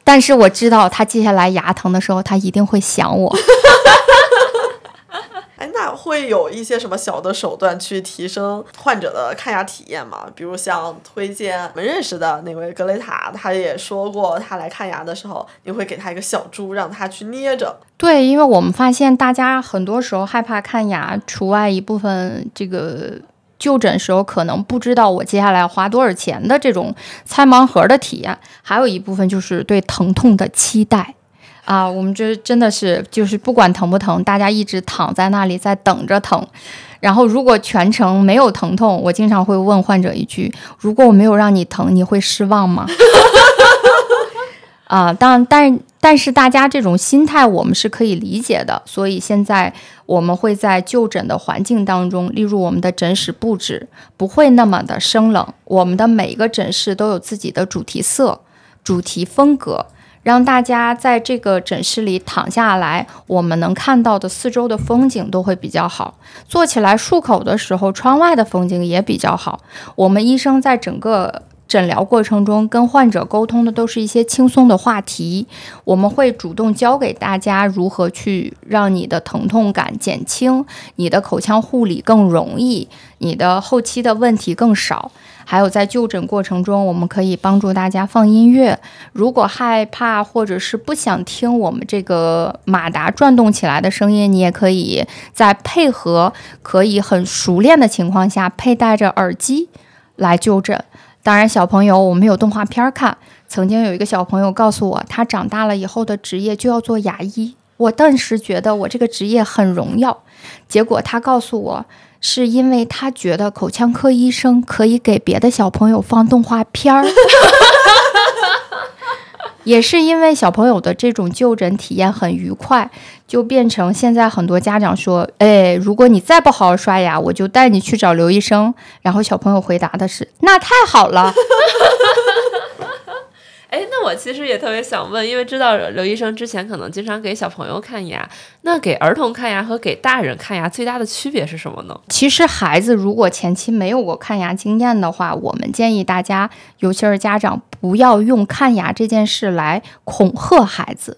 但是我知道他接下来牙疼的时候，他一定会想我。哎，那会有一些什么小的手段去提升患者的看牙体验吗？比如像推荐我们认识的那位格雷塔，他也说过，他来看牙的时候，你会给他一个小猪，让他去捏着。对，因为我们发现大家很多时候害怕看牙，除外一部分这个就诊时候可能不知道我接下来要花多少钱的这种猜盲盒的体验，还有一部分就是对疼痛的期待。啊，我们这真的是就是不管疼不疼，大家一直躺在那里在等着疼。然后如果全程没有疼痛，我经常会问患者一句：如果我没有让你疼，你会失望吗？<laughs> 啊，当但但是大家这种心态我们是可以理解的。所以现在我们会在就诊的环境当中，例如我们的诊室布置不会那么的生冷，我们的每一个诊室都有自己的主题色、主题风格。让大家在这个诊室里躺下来，我们能看到的四周的风景都会比较好。坐起来漱口的时候，窗外的风景也比较好。我们医生在整个诊疗过程中跟患者沟通的都是一些轻松的话题。我们会主动教给大家如何去让你的疼痛感减轻，你的口腔护理更容易，你的后期的问题更少。还有在就诊过程中，我们可以帮助大家放音乐。如果害怕或者是不想听我们这个马达转动起来的声音，你也可以在配合可以很熟练的情况下，佩戴着耳机来就诊。当然，小朋友我们有动画片看。曾经有一个小朋友告诉我，他长大了以后的职业就要做牙医。我顿时觉得我这个职业很荣耀。结果他告诉我。是因为他觉得口腔科医生可以给别的小朋友放动画片儿，<laughs> 也是因为小朋友的这种就诊体验很愉快，就变成现在很多家长说：“哎，如果你再不好好刷牙，我就带你去找刘医生。”然后小朋友回答的是：“那太好了。” <laughs> 哎，那我其实也特别想问，因为知道刘医生之前可能经常给小朋友看牙，那给儿童看牙和给大人看牙最大的区别是什么呢？其实孩子如果前期没有过看牙经验的话，我们建议大家，尤其是家长，不要用看牙这件事来恐吓孩子。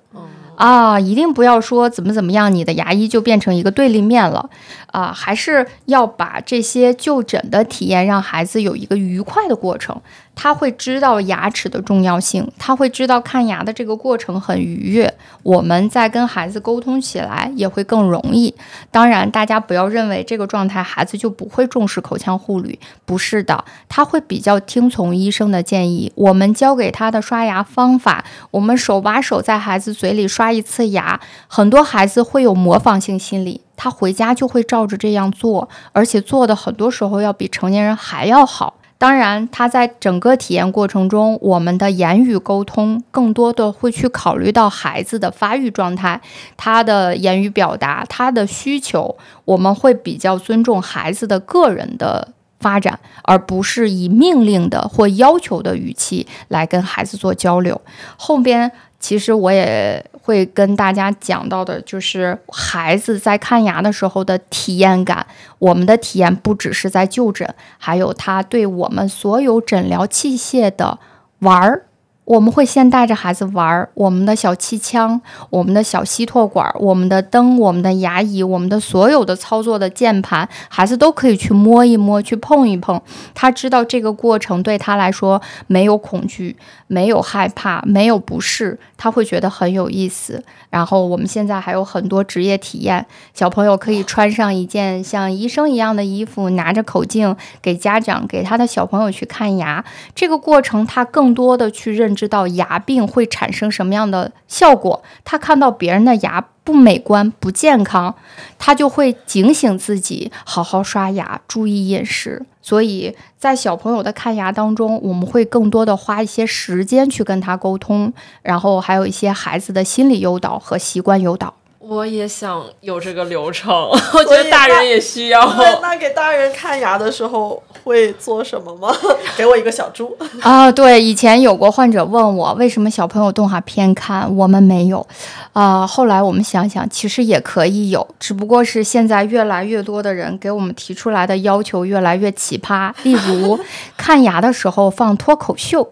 啊，一定不要说怎么怎么样，你的牙医就变成一个对立面了啊！还是要把这些就诊的体验让孩子有一个愉快的过程。他会知道牙齿的重要性，他会知道看牙的这个过程很愉悦。我们在跟孩子沟通起来也会更容易。当然，大家不要认为这个状态孩子就不会重视口腔护理，不是的，他会比较听从医生的建议。我们教给他的刷牙方法，我们手把手在孩子嘴里刷一次牙，很多孩子会有模仿性心理，他回家就会照着这样做，而且做的很多时候要比成年人还要好。当然，他在整个体验过程中，我们的言语沟通更多的会去考虑到孩子的发育状态，他的言语表达，他的需求，我们会比较尊重孩子的个人的发展，而不是以命令的或要求的语气来跟孩子做交流。后边。其实我也会跟大家讲到的，就是孩子在看牙的时候的体验感。我们的体验不只是在就诊，还有他对我们所有诊疗器械的玩儿。我们会先带着孩子玩我们的小气枪、我们的小吸唾管、我们的灯、我们的牙椅、我们的所有的操作的键盘，孩子都可以去摸一摸、去碰一碰。他知道这个过程对他来说没有恐惧、没有害怕、没有不适，他会觉得很有意思。然后我们现在还有很多职业体验，小朋友可以穿上一件像医生一样的衣服，拿着口径给家长、给他的小朋友去看牙。这个过程他更多的去认。知道牙病会产生什么样的效果，他看到别人的牙不美观、不健康，他就会警醒自己，好好刷牙，注意饮食。所以在小朋友的看牙当中，我们会更多的花一些时间去跟他沟通，然后还有一些孩子的心理诱导和习惯诱导。我也想有这个流程，<laughs> 我觉得大人也需要。那给大人看牙的时候会做什么吗？<laughs> 给我一个小猪 <laughs> 啊！对，以前有过患者问我，为什么小朋友动画片看我们没有？啊，后来我们想想，其实也可以有，只不过是现在越来越多的人给我们提出来的要求越来越奇葩，例如看牙的时候放脱口秀。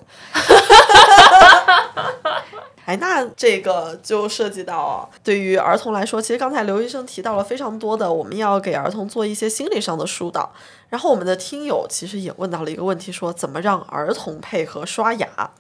哎，那这个就涉及到对于儿童来说，其实刚才刘医生提到了非常多的，我们要给儿童做一些心理上的疏导。然后我们的听友其实也问到了一个问题，说怎么让儿童配合刷牙，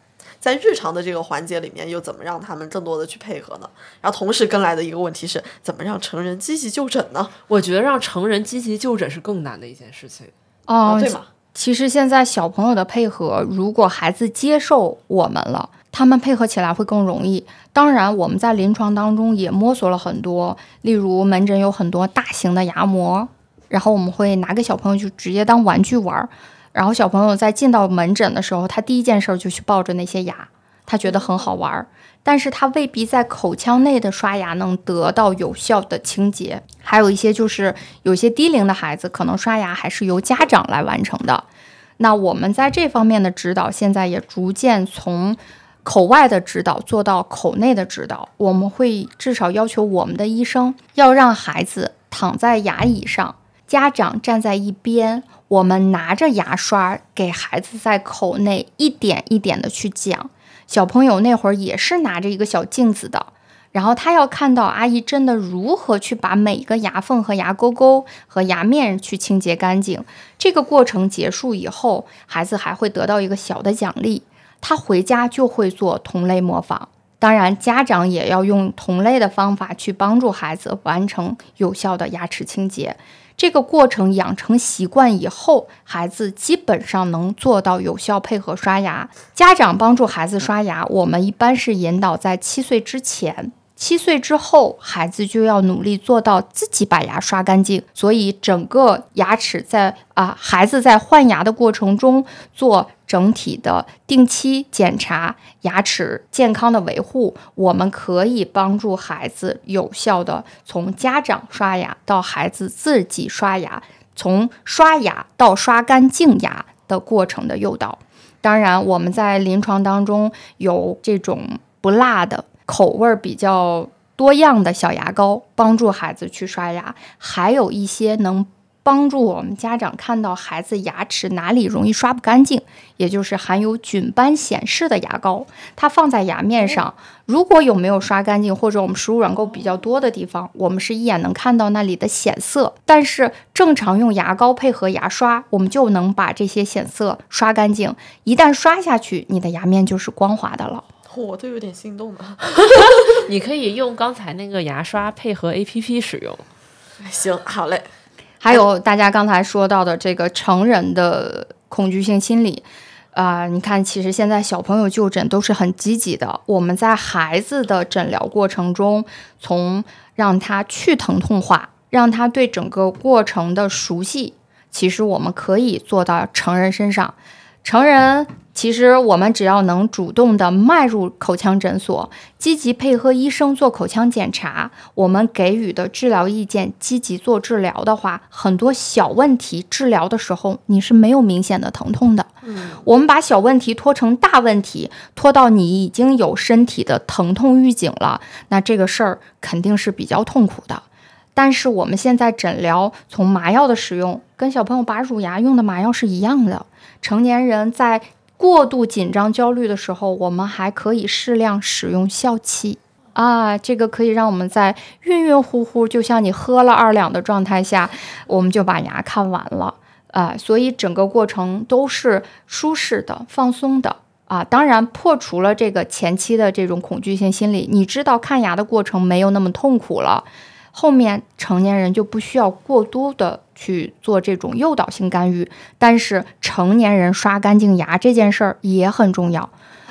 在日常的这个环节里面，又怎么让他们更多的去配合呢？然后同时跟来的一个问题是，怎么让成人积极就诊呢？我觉得让成人积极就诊是更难的一件事情。哦，对吗？其实现在小朋友的配合，如果孩子接受我们了，他们配合起来会更容易。当然，我们在临床当中也摸索了很多，例如门诊有很多大型的牙模，然后我们会拿给小朋友就直接当玩具玩儿。然后小朋友在进到门诊的时候，他第一件事就去抱着那些牙，他觉得很好玩儿。但是他未必在口腔内的刷牙能得到有效的清洁，还有一些就是有些低龄的孩子可能刷牙还是由家长来完成的。那我们在这方面的指导，现在也逐渐从口外的指导做到口内的指导。我们会至少要求我们的医生要让孩子躺在牙椅上，家长站在一边，我们拿着牙刷给孩子在口内一点一点的去讲。小朋友那会儿也是拿着一个小镜子的，然后他要看到阿姨真的如何去把每一个牙缝和牙沟沟和牙面去清洁干净。这个过程结束以后，孩子还会得到一个小的奖励，他回家就会做同类模仿。当然，家长也要用同类的方法去帮助孩子完成有效的牙齿清洁。这个过程养成习惯以后，孩子基本上能做到有效配合刷牙。家长帮助孩子刷牙，我们一般是引导在七岁之前。七岁之后，孩子就要努力做到自己把牙刷干净。所以，整个牙齿在啊，孩子在换牙的过程中做整体的定期检查，牙齿健康的维护，我们可以帮助孩子有效的从家长刷牙到孩子自己刷牙，从刷牙到刷干净牙的过程的诱导。当然，我们在临床当中有这种不辣的。口味比较多样的小牙膏，帮助孩子去刷牙；还有一些能帮助我们家长看到孩子牙齿哪里容易刷不干净，也就是含有菌斑显示的牙膏。它放在牙面上，如果有没有刷干净，或者我们食物软垢比较多的地方，我们是一眼能看到那里的显色。但是正常用牙膏配合牙刷，我们就能把这些显色刷干净。一旦刷下去，你的牙面就是光滑的了。我都有点心动了。<laughs> 你可以用刚才那个牙刷配合 A P P 使用。行，好嘞。还有大家刚才说到的这个成人的恐惧性心理啊，你看，其实现在小朋友就诊都是很积极的。我们在孩子的诊疗过程中，从让他去疼痛化，让他对整个过程的熟悉，其实我们可以做到成人身上。成人其实我们只要能主动的迈入口腔诊所，积极配合医生做口腔检查，我们给予的治疗意见，积极做治疗的话，很多小问题治疗的时候你是没有明显的疼痛的。嗯，我们把小问题拖成大问题，拖到你已经有身体的疼痛预警了，那这个事儿肯定是比较痛苦的。但是我们现在诊疗从麻药的使用，跟小朋友拔乳牙用的麻药是一样的。成年人在过度紧张、焦虑的时候，我们还可以适量使用笑气啊，这个可以让我们在晕晕乎乎，就像你喝了二两的状态下，我们就把牙看完了啊。所以整个过程都是舒适的、放松的啊。当然，破除了这个前期的这种恐惧性心理，你知道看牙的过程没有那么痛苦了。后面成年人就不需要过多的去做这种诱导性干预，但是成年人刷干净牙这件事儿也很重要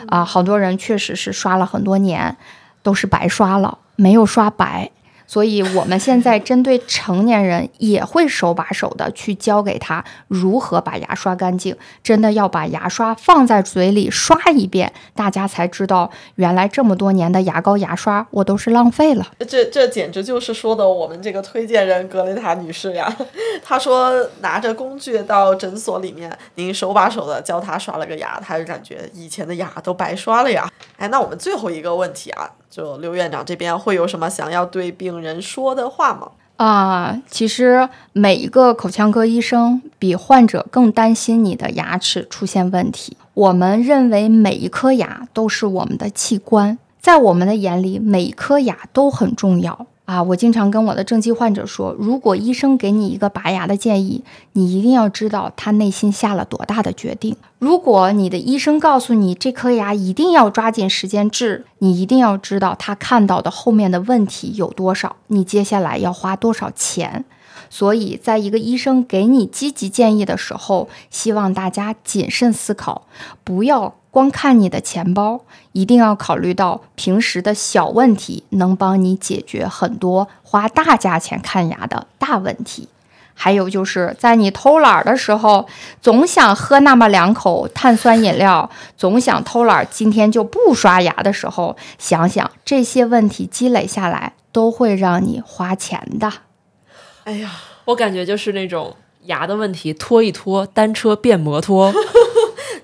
啊！好多人确实是刷了很多年，都是白刷了，没有刷白。所以，我们现在针对成年人也会手把手的去教给他如何把牙刷干净。真的要把牙刷放在嘴里刷一遍，大家才知道原来这么多年的牙膏、牙刷我都是浪费了。<laughs> 这这简直就是说的我们这个推荐人格雷塔女士呀。她说拿着工具到诊所里面，您手把手的教她刷了个牙，她就感觉以前的牙都白刷了呀。哎，那我们最后一个问题啊。就刘院长这边会有什么想要对病人说的话吗？啊，其实每一个口腔科医生比患者更担心你的牙齿出现问题。我们认为每一颗牙都是我们的器官，在我们的眼里，每一颗牙都很重要啊！我经常跟我的正畸患者说，如果医生给你一个拔牙的建议，你一定要知道他内心下了多大的决定。如果你的医生告诉你这颗牙一定要抓紧时间治，你一定要知道他看到的后面的问题有多少，你接下来要花多少钱。所以，在一个医生给你积极建议的时候，希望大家谨慎思考，不要光看你的钱包，一定要考虑到平时的小问题，能帮你解决很多花大价钱看牙的大问题。还有就是在你偷懒的时候，总想喝那么两口碳酸饮料，总想偷懒今天就不刷牙的时候，想想这些问题积累下来，都会让你花钱的。哎呀，我感觉就是那种牙的问题，拖一拖，单车变摩托。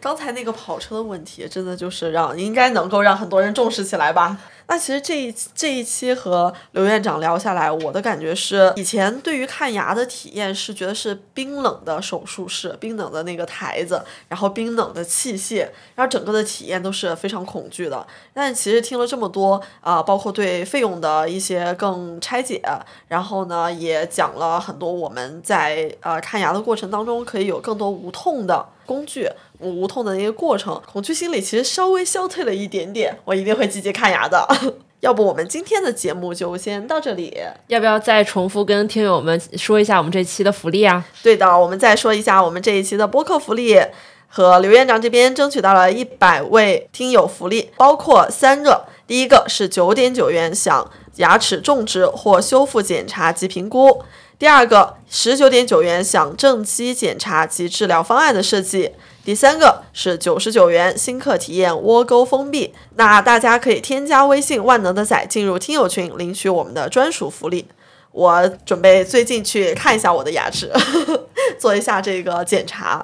刚才那个跑车的问题，真的就是让应该能够让很多人重视起来吧。那其实这一这一期和刘院长聊下来，我的感觉是，以前对于看牙的体验是觉得是冰冷的手术室，冰冷的那个台子，然后冰冷的器械，然后整个的体验都是非常恐惧的。但其实听了这么多啊，包括对费用的一些更拆解，然后呢也讲了很多我们在呃看牙的过程当中可以有更多无痛的工具。无痛的那个过程，恐惧心理其实稍微消退了一点点。我一定会积极看牙的。<laughs> 要不我们今天的节目就先到这里。要不要再重复跟听友们说一下我们这期的福利啊？对的，我们再说一下我们这一期的播客福利，和刘院长这边争取到了一百位听友福利，包括三个。第一个是九点九元享牙齿种植或修复检查及评估。第二个十九点九元享正畸检查及治疗方案的设计。第三个是九十九元新客体验窝沟封闭，那大家可以添加微信万能的仔进入听友群领取我们的专属福利。我准备最近去看一下我的牙齿，<laughs> 做一下这个检查。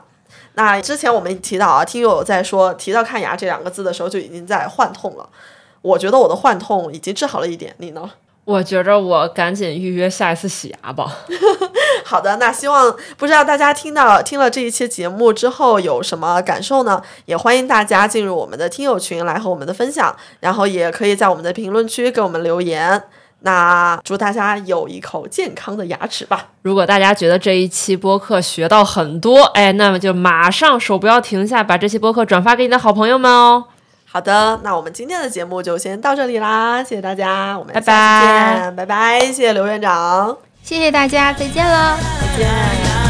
那之前我们提到啊，听友在说提到看牙这两个字的时候就已经在幻痛了。我觉得我的幻痛已经治好了一点，你呢？我觉着我赶紧预约下一次洗牙吧。<laughs> 好的，那希望不知道大家听到听了这一期节目之后有什么感受呢？也欢迎大家进入我们的听友群来和我们的分享，然后也可以在我们的评论区给我们留言。那祝大家有一口健康的牙齿吧！如果大家觉得这一期播客学到很多，哎，那么就马上手不要停下，把这期播客转发给你的好朋友们哦。好的，那我们今天的节目就先到这里啦，谢谢大家，我们下次见，拜拜，谢谢刘院长，谢谢大家，再见了，再见。